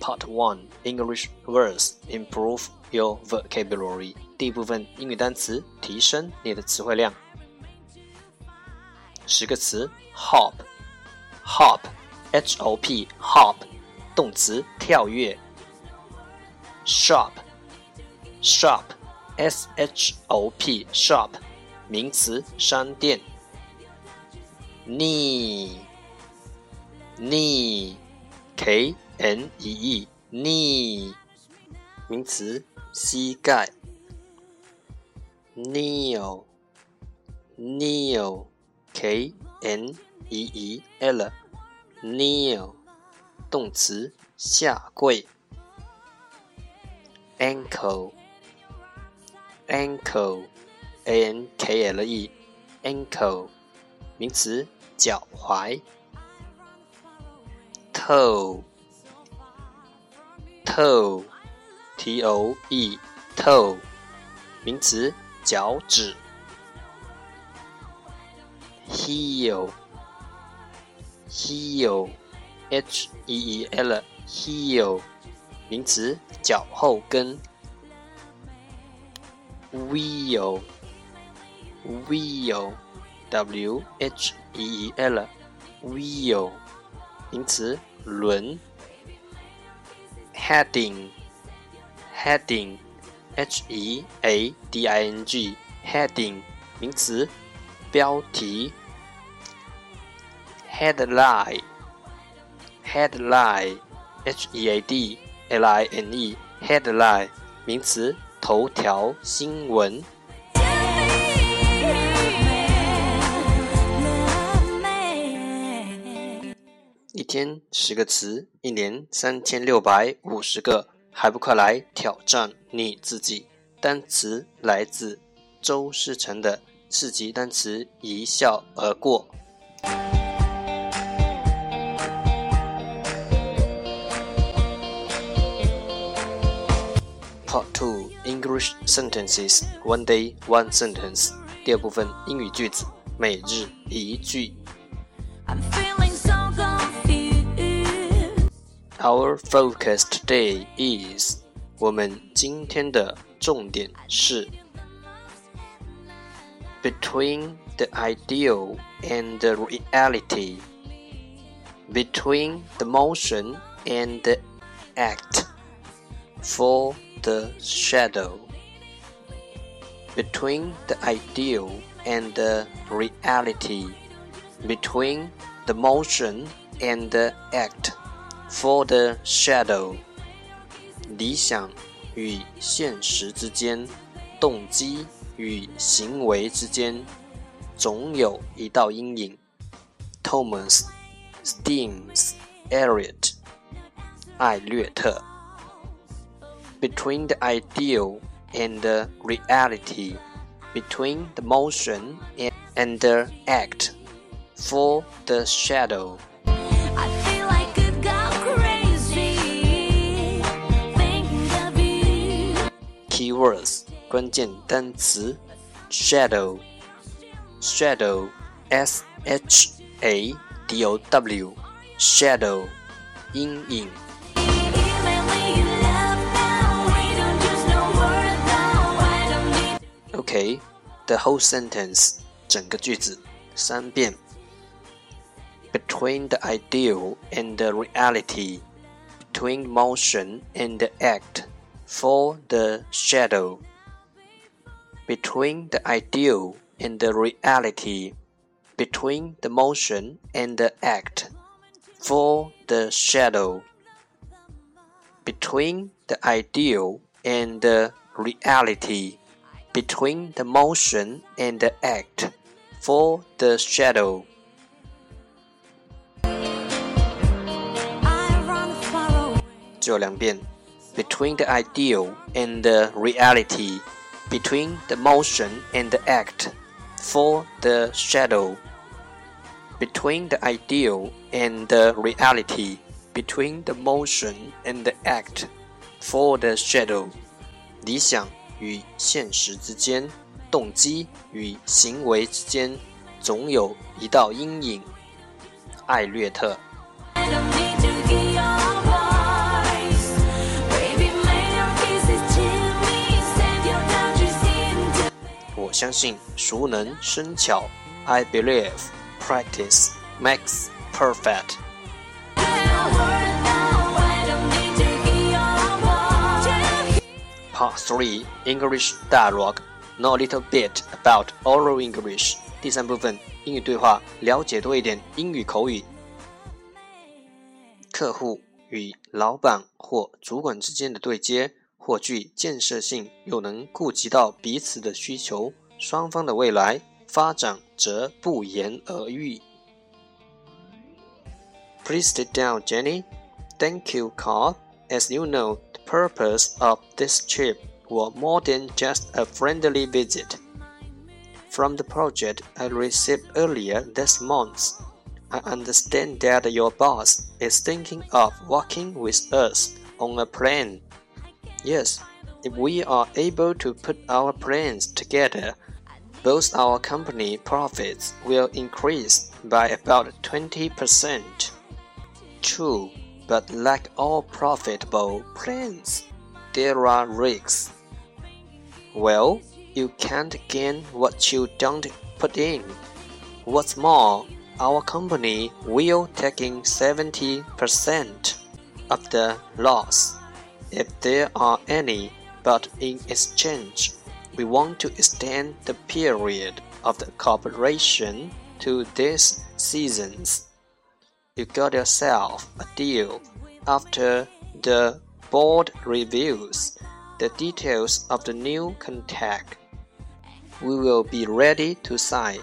Part 1 English words Improve your vocabulary. 第一部分英语单词，提升你的词汇量。十个词：hop，hop，h o p，hop，动词，跳跃。shop，shop，s h o p，shop，名词，商店。knee knee k n e e knee 名词膝盖 kneel kneel k n e e l kneel 动词下跪 ankle ankle a n k l e ankle 名词脚踝。toe toe t o e toe 名词脚趾。heel heel h e e l heel 名词脚后跟。wheel wheel w h e e l wheel 名词轮。Heading heading h e a d i n g heading 名词标题。headline headline h e a d l i n e headline 名词头条新闻。一天十个词，一年三千六百五十个，还不快来挑战你自己？单词来自周思成的四级单词一笑而过。Part Two English Sentences One Day One Sentence 第二部分英语句子，每日一句。Our focus today is 我们今天的重点是 between the ideal and the reality, between the motion and the act, for the shadow, between the ideal and the reality, between the motion and the act, For the shadow，理想与现实之间，动机与行为之间，总有一道阴影。Thomas Stearns Eliot，艾略特。Between the ideal and the reality, between the motion and the act, for the shadow. 关键单词 shadow，shadow，s h a d o w，shadow，阴影。 Even when you love now, we don't use no word now. I don't need Okay, the whole sentence 整个句子三遍。Between the ideal and the reality, between motion and the act, for the shadow. Between the ideal and the reality, between the motion and the act, for the shadow. Between the ideal and the reality, between the motion and the act, for the shadow. I run far away. 最后两遍。Between the ideal and the reality, between the motion and the act, for the shadow. Between the ideal and the reality, between the motion and the act, for the shadow. 理想与现实之间，动机与行为之间，总有一道阴影。艾略特。 相信熟能生巧。I believe practice makes perfect. Part three English dialogue. Know a little bit about oral English. 第三部分英语对话，了解多一点英语口语。客户与老板或主管之间的对接，或具建设性，又能顾及到彼此的需求，双方的未来发展则不言而喻。Please sit down, Jenny. Thank you, Carl. As you know, the purpose of this trip was more than just a friendly visit. From the project I received earlier this month, I understand that your boss is thinking of working with us on a plan. Yes, if we are able to put our plans together, both our company profits will increase by about 20%. True, but like all profitable plans, there are risks. Well, you can't gain what you don't put in. What's more, our company will take in 70% of the loss, if there are any, but in exchange, we want to extend the period of the cooperation to these seasons. You got yourself a deal after the board reviews the details of the new contract. We will be ready to sign.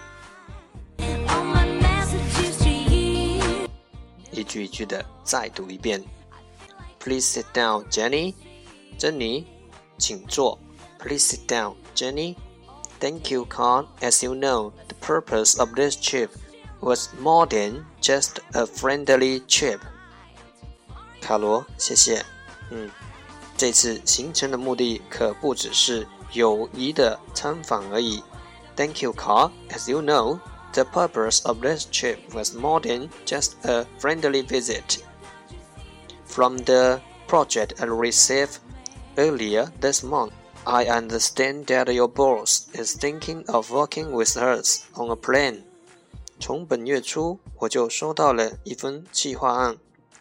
All my messages to you. 一句一句的再读一遍。Please sit down, Jenny. 珍妮， 请坐。Please sit down, Jenny. Thank you, Carl. As you know, the purpose of this trip was more than just a friendly trip. 卡罗，谢谢。嗯，这次行程的目的可不只是友谊的参访而已。Thank you, Carl. As you know, the purpose of this trip was more than just a friendly visit. From the project, I received earlier this month, I understand that your boss is thinking of working with us on a plan. 从本月初我就收到了一份计划案，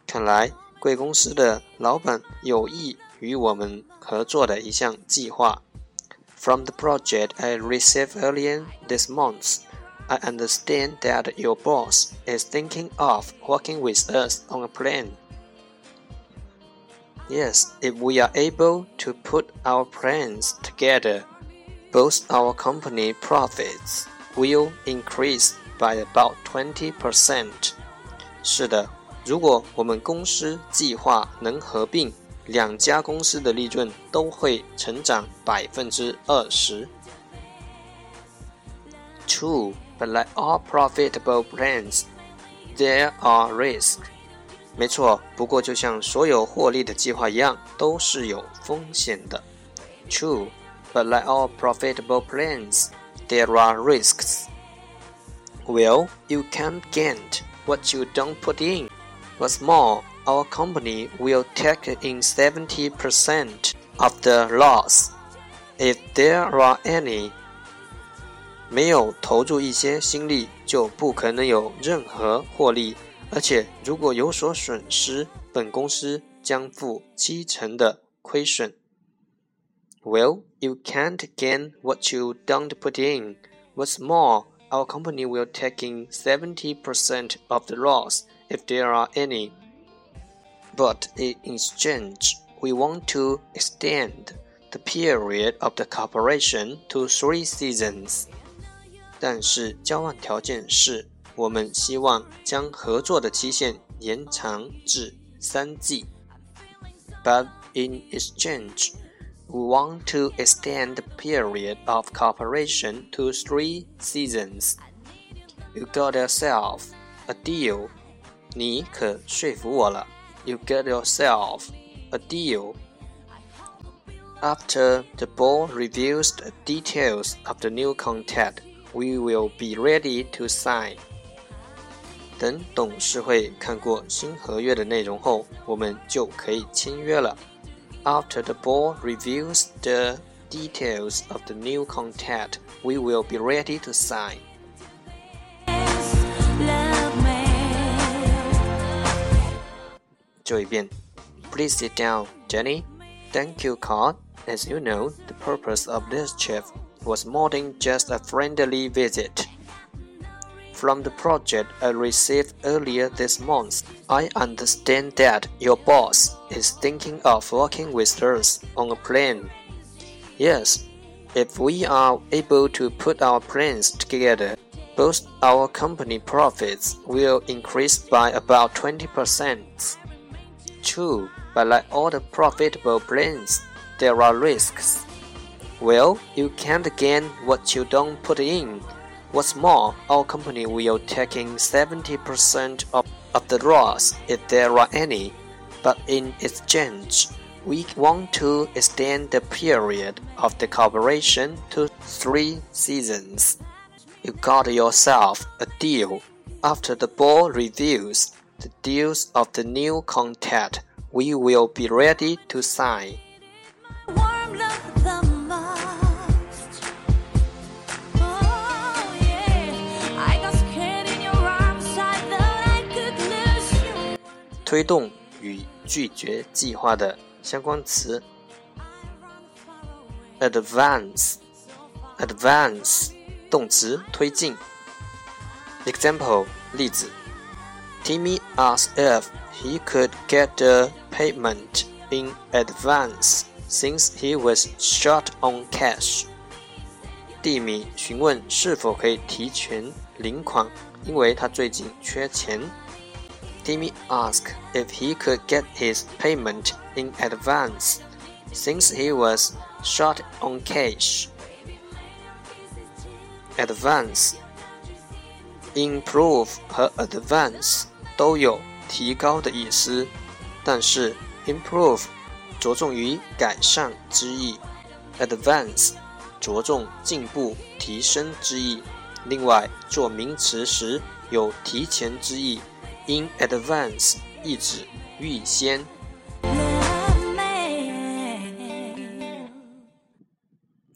看来贵公司的老板有意与我们合作的一项计划。From the project I received earlier this month, I understand that your boss is thinking of working with us on a plan. Yes, if we are able to put our plans together, both our company profits will increase by about 20%. 是的，如果我们公司计划能合并，两家公司的利润都会成长百分之二十。True, but like all profitable plans, there are risks. 没错，不过就像所有获利的计划一样，都是有风险的。True, but like all profitable plans, there are risks. Well, you can't get what you don't put in. What's more, our company will take in 70% of the loss, if there are any. 没有投入一些心力，就不可能有任何获利。 而且，如果有所损失，本公司将负七成的亏损。Well, you can't gain what you don't put in. What's more, our company will take in 70% of the loss if there are any. But in exchange, we want to extend the period of the cooperation to three seasons. 但是交换条件是， 我们希望将合作的期限延长至三季。But in exchange, we want to extend the period of cooperation to three seasons. You got yourself a deal. 你可说服我了。You got yourself a deal. After the board reviews the details of the new contract, we will be ready to sign. 等董事会看过新合约的内容后，我们就可以签约了。After the board reviews the details of the new contract, we will be ready to sign. Love me. 就一遍。Please sit down, Jenny. Thank you, Carl. As you know, the purpose of this trip was more than just a friendly visit. From the project I received earlier this month, I understand that your boss is thinking of working with us on a plan. Yes, if we are able to put our plans together, both our company profits will increase by about 20%. True, but like all the profitable plans, there are risks. Well, you can't gain what you don't put in. What's more, our company will take in 70% of, of the loss if there are any. But in exchange, we want to extend the period of the cooperation to three seasons. You got yourself a deal. After the board reviews the deals of the new contract, we will be ready to sign. 推动与拒绝计划的相关词，advance，advance，动词推进。Example 例子，Timmy asked if he could get the payment in advance since he was short on cash. 蒂米询问是否可以提前领款，因为他最近缺钱。 Timmy asked if he could get his payment in advance since he was short on cash. Advance, improve 和 advance 都有提高的意思，但是 improve 着重于改善之意，advance 着重进步、提升之意。另外，做名词时有提前之意 ，in advance 意指预先。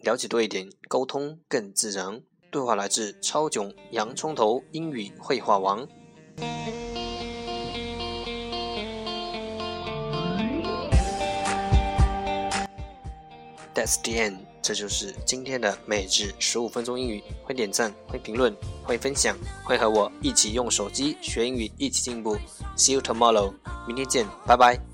了解多一点，沟通更自然。对话来自超囧洋葱头英语绘画王。That's the end，这就是今天的每日十五分钟英语。欢迎点赞，欢迎评论，会分享，会和我一起用手机学英语，一起进步。See you tomorrow，明天见，拜拜。